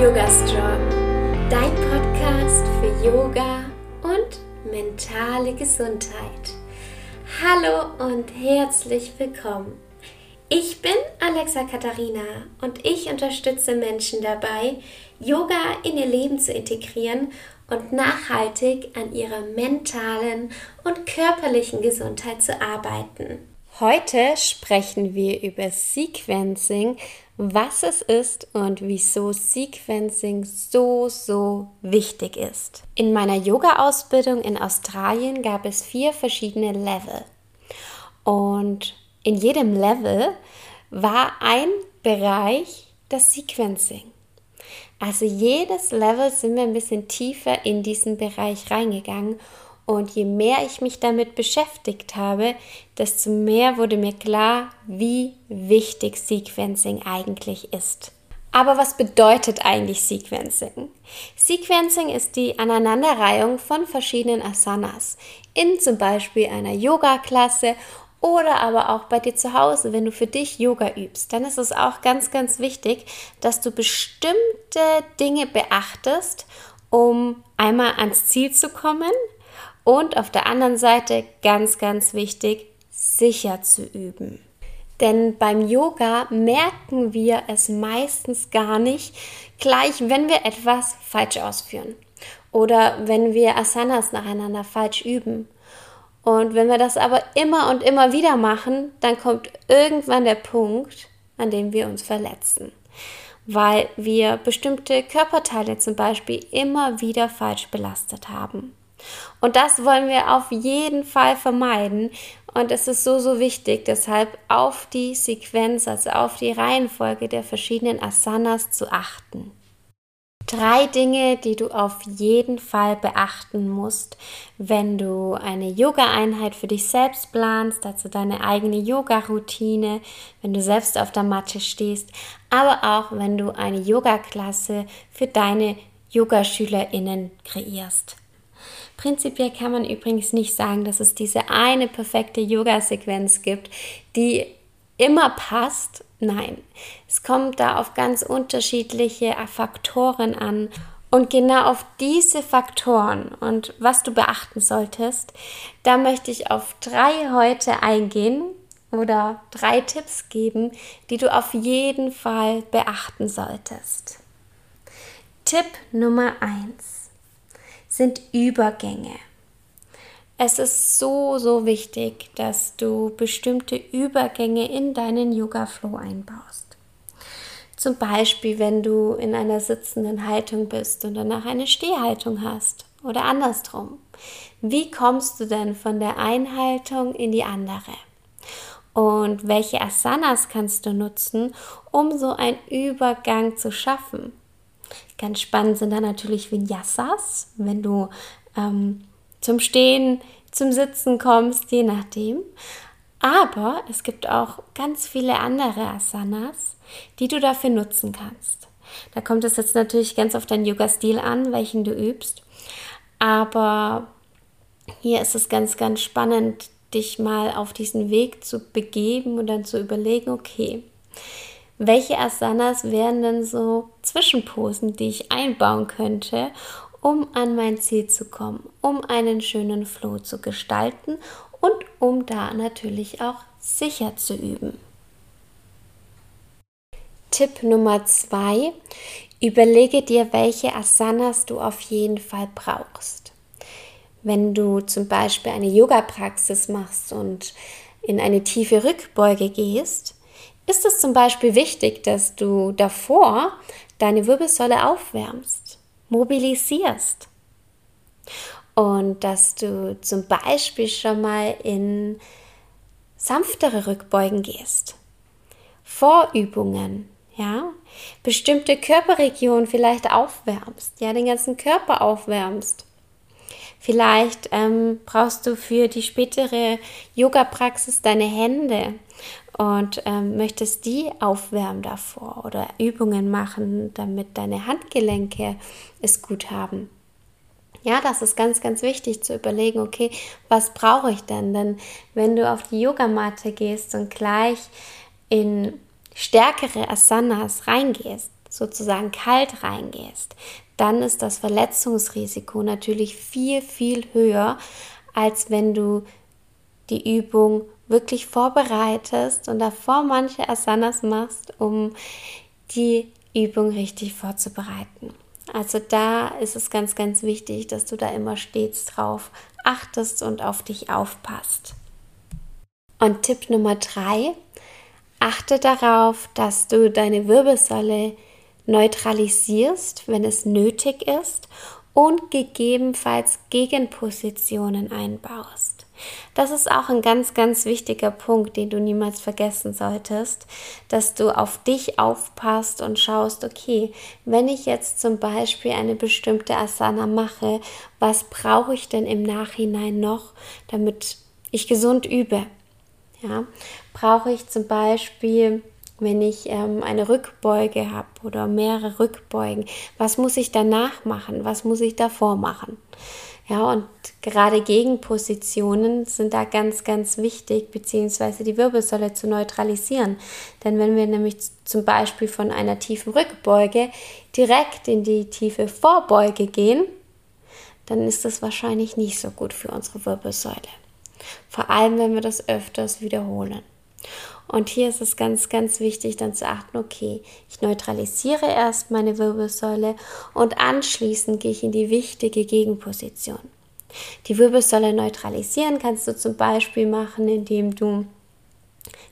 Yoga Strong, dein Podcast für Yoga und mentale Gesundheit. Hallo und herzlich willkommen. Ich bin Alexa Katharina und ich unterstütze Menschen dabei, Yoga in ihr Leben zu integrieren und nachhaltig an ihrer mentalen und körperlichen Gesundheit zu arbeiten. Heute sprechen wir über Sequencing, was es ist und wieso Sequencing so, so wichtig ist. In meiner Yoga-Ausbildung in Australien gab es vier verschiedene Level. Und in jedem Level war ein Bereich das Sequencing. Also jedes Level sind wir ein bisschen tiefer in diesen Bereich reingegangen und je mehr ich mich damit beschäftigt habe, desto mehr wurde mir klar, wie wichtig Sequencing eigentlich ist. Aber was bedeutet eigentlich Sequencing? Sequencing ist die Aneinanderreihung von verschiedenen Asanas in zum Beispiel einer Yoga-Klasse oder aber auch bei dir zu Hause, wenn du für dich Yoga übst. Dann ist es auch ganz, ganz wichtig, dass du bestimmte Dinge beachtest, um einmal ans Ziel zu kommen, und auf der anderen Seite ganz, ganz wichtig, sicher zu üben. Denn beim Yoga merken wir es meistens gar nicht, gleich wenn wir etwas falsch ausführen oder wenn wir Asanas nacheinander falsch üben. Und wenn wir das aber immer und immer wieder machen, dann kommt irgendwann der Punkt, an dem wir uns verletzen, weil wir bestimmte Körperteile zum Beispiel immer wieder falsch belastet haben. Und das wollen wir auf jeden Fall vermeiden. Und es ist so, so wichtig, deshalb auf die Sequenz, also auf die Reihenfolge der verschiedenen Asanas zu achten. Drei Dinge, die du auf jeden Fall beachten musst, wenn du eine Yoga-Einheit für dich selbst planst, also deine eigene Yoga-Routine, wenn du selbst auf der Matte stehst, aber auch wenn du eine Yoga-Klasse für deine Yogaschülerinnen kreierst. Prinzipiell kann man übrigens nicht sagen, dass es diese eine perfekte Yoga-Sequenz gibt, die immer passt. Nein, es kommt da auf ganz unterschiedliche Faktoren an. Und genau auf diese Faktoren und was du beachten solltest, da möchte ich auf drei heute eingehen oder drei Tipps geben, die du auf jeden Fall beachten solltest. Tipp Nummer eins sind Übergänge. Es ist so, so wichtig, dass du bestimmte Übergänge in deinen Yoga-Flow einbaust. Zum Beispiel, wenn du in einer sitzenden Haltung bist und danach eine Stehhaltung hast oder andersrum. Wie kommst du denn von der Einhaltung in die andere? Und welche Asanas kannst du nutzen, um so einen Übergang zu schaffen? Ganz spannend sind dann natürlich Vinyasas, wenn du ähm, zum Stehen, zum Sitzen kommst, je nachdem. Aber es gibt auch ganz viele andere Asanas, die du dafür nutzen kannst. Da kommt es jetzt natürlich ganz auf deinen Yoga-Stil an, welchen du übst. Aber hier ist es ganz, ganz spannend, dich mal auf diesen Weg zu begeben und dann zu überlegen, okay, welche Asanas wären denn so Zwischenposen, die ich einbauen könnte, um an mein Ziel zu kommen, um einen schönen Flow zu gestalten und um da natürlich auch sicher zu üben. Tipp Nummer zwei: Überlege dir, welche Asanas du auf jeden Fall brauchst. Wenn du zum Beispiel eine Yoga-Praxis machst und in eine tiefe Rückbeuge gehst, ist es zum Beispiel wichtig, dass du davor deine Wirbelsäule aufwärmst, mobilisierst und dass du zum Beispiel schon mal in sanftere Rückbeugen gehst. Vorübungen, ja, bestimmte Körperregionen vielleicht aufwärmst, ja, den ganzen Körper aufwärmst. Vielleicht ähm, brauchst du für die spätere Yoga-Praxis deine Hände und ähm, möchtest die aufwärmen davor oder Übungen machen, damit deine Handgelenke es gut haben. Ja, das ist ganz, ganz wichtig zu überlegen, okay, was brauche ich denn? Denn wenn du auf die Yogamatte gehst und gleich in stärkere Asanas reingehst, sozusagen kalt reingehst, dann ist das Verletzungsrisiko natürlich viel, viel höher, als wenn du die Übung wirklich vorbereitest und davor manche Asanas machst, um die Übung richtig vorzubereiten. Also da ist es ganz, ganz wichtig, dass du da immer stets drauf achtest und auf dich aufpasst. Und Tipp Nummer drei, achte darauf, dass du deine Wirbelsäule neutralisierst, wenn es nötig ist und gegebenenfalls Gegenpositionen einbaust. Das ist auch ein ganz, ganz wichtiger Punkt, den du niemals vergessen solltest, dass du auf dich aufpasst und schaust, okay, wenn ich jetzt zum Beispiel eine bestimmte Asana mache, was brauche ich denn im Nachhinein noch, damit ich gesund übe? Ja, brauche ich zum Beispiel wenn ich ähm, eine Rückbeuge habe oder mehrere Rückbeugen, was muss ich danach machen? Was muss ich davor machen? Ja, und gerade Gegenpositionen sind da ganz, ganz wichtig, beziehungsweise die Wirbelsäule zu neutralisieren. Denn wenn wir nämlich zum Beispiel von einer tiefen Rückbeuge direkt in die tiefe Vorbeuge gehen, dann ist das wahrscheinlich nicht so gut für unsere Wirbelsäule. Vor allem, wenn wir das öfters wiederholen. Und hier ist es ganz, ganz wichtig, dann zu achten, okay, ich neutralisiere erst meine Wirbelsäule und anschließend gehe ich in die wichtige Gegenposition. Die Wirbelsäule neutralisieren kannst du zum Beispiel machen, indem du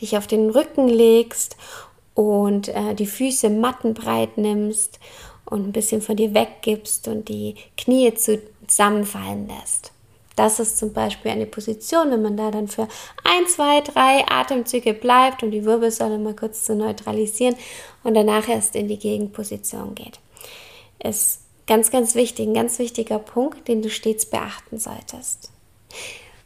dich auf den Rücken legst und äh, die Füße mattenbreit nimmst und ein bisschen von dir weggibst und die Knie zusammenfallen lässt. Das ist zum Beispiel eine Position, wenn man da dann für ein, zwei, drei Atemzüge bleibt, um die Wirbelsäule mal kurz zu neutralisieren und danach erst in die Gegenposition geht. Ist ganz, ganz wichtig, ein ganz wichtiger Punkt, den du stets beachten solltest.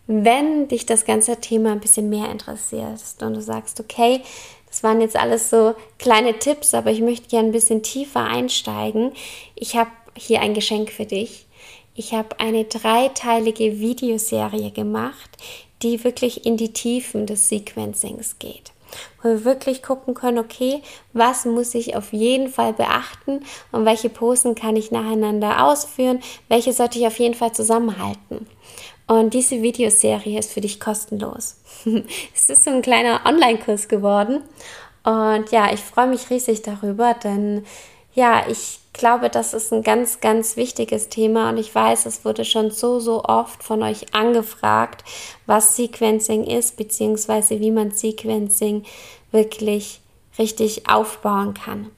Wenn dich das ganze Thema ein bisschen mehr interessiert und du sagst, okay, das waren jetzt alles so kleine Tipps, aber ich möchte gerne ein bisschen tiefer einsteigen. Ich habe hier ein Geschenk für dich. Ich habe eine dreiteilige Videoserie gemacht, die wirklich in die Tiefen des Sequencings geht. Wo wir wirklich gucken können, okay, was muss ich auf jeden Fall beachten und welche Posen kann ich nacheinander ausführen, welche sollte ich auf jeden Fall zusammenhalten. Und diese Videoserie ist für dich kostenlos. es ist so ein kleiner Online-Kurs geworden. Und ja, ich freue mich riesig darüber, denn ja, ich glaube, das ist ein ganz, ganz wichtiges Thema und ich weiß, es wurde schon so, so oft von euch angefragt, was Sequencing ist, beziehungsweise wie man Sequencing wirklich richtig aufbauen kann.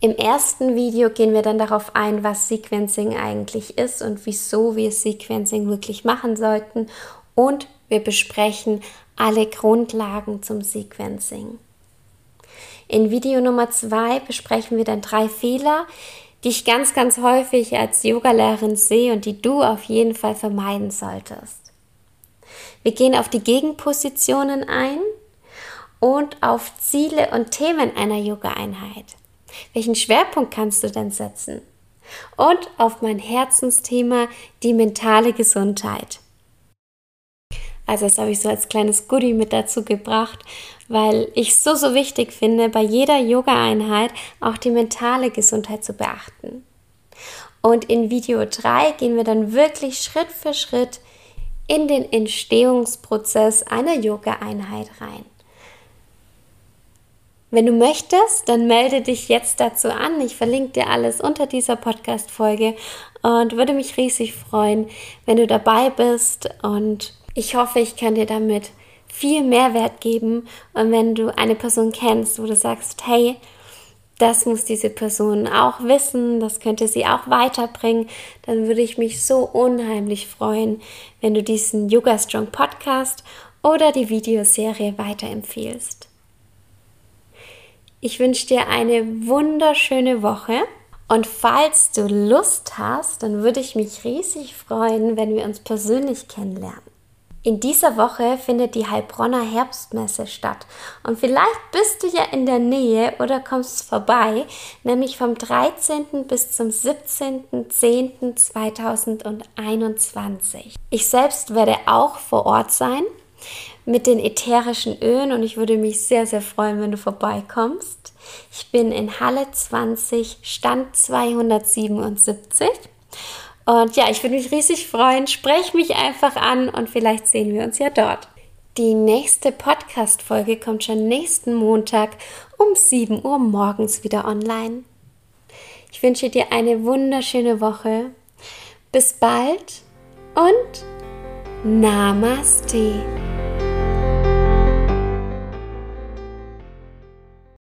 Im ersten Video gehen wir dann darauf ein, was Sequencing eigentlich ist und wieso wir Sequencing wirklich machen sollten und wir besprechen alle Grundlagen zum Sequencing. In Video Nummer zwei besprechen wir dann drei Fehler, die ich ganz, ganz häufig als Yogalehrerin sehe und die du auf jeden Fall vermeiden solltest. Wir gehen auf die Gegenpositionen ein und auf Ziele und Themen einer Yoga-Einheit. Welchen Schwerpunkt kannst du denn setzen? Und auf mein Herzensthema, die mentale Gesundheit. Also das habe ich so als kleines Goodie mit dazu gebracht, weil ich so, so wichtig finde, bei jeder Yoga-Einheit auch die mentale Gesundheit zu beachten. Und in Video 3 gehen wir dann wirklich Schritt für Schritt in den Entstehungsprozess einer Yoga-Einheit rein. Wenn du möchtest, dann melde dich jetzt dazu an. Ich verlinke dir alles unter dieser Podcast-Folge und würde mich riesig freuen, wenn du dabei bist und ich hoffe, ich kann dir damit viel Mehrwert geben. Und wenn du eine Person kennst, wo du sagst, hey, das muss diese Person auch wissen, das könnte sie auch weiterbringen, dann würde ich mich so unheimlich freuen, wenn du diesen Yoga Strong Podcast oder die Videoserie weiterempfehlst. Ich wünsche dir eine wunderschöne Woche und falls du Lust hast, dann würde ich mich riesig freuen, wenn wir uns persönlich kennenlernen. In dieser Woche findet die Heilbronner Herbstmesse statt und vielleicht bist du ja in der Nähe oder kommst vorbei, nämlich vom 13. bis zum 17.10.2021. Ich selbst werde auch vor Ort sein mit den ätherischen Ölen und ich würde mich sehr, sehr freuen, wenn du vorbeikommst. Ich bin in Halle 20, Stand 277. Und ja, ich würde mich riesig freuen. Sprech mich einfach an und vielleicht sehen wir uns ja dort. Die nächste Podcast-Folge kommt schon nächsten Montag um 7 Uhr morgens wieder online. Ich wünsche dir eine wunderschöne Woche. Bis bald und Namaste.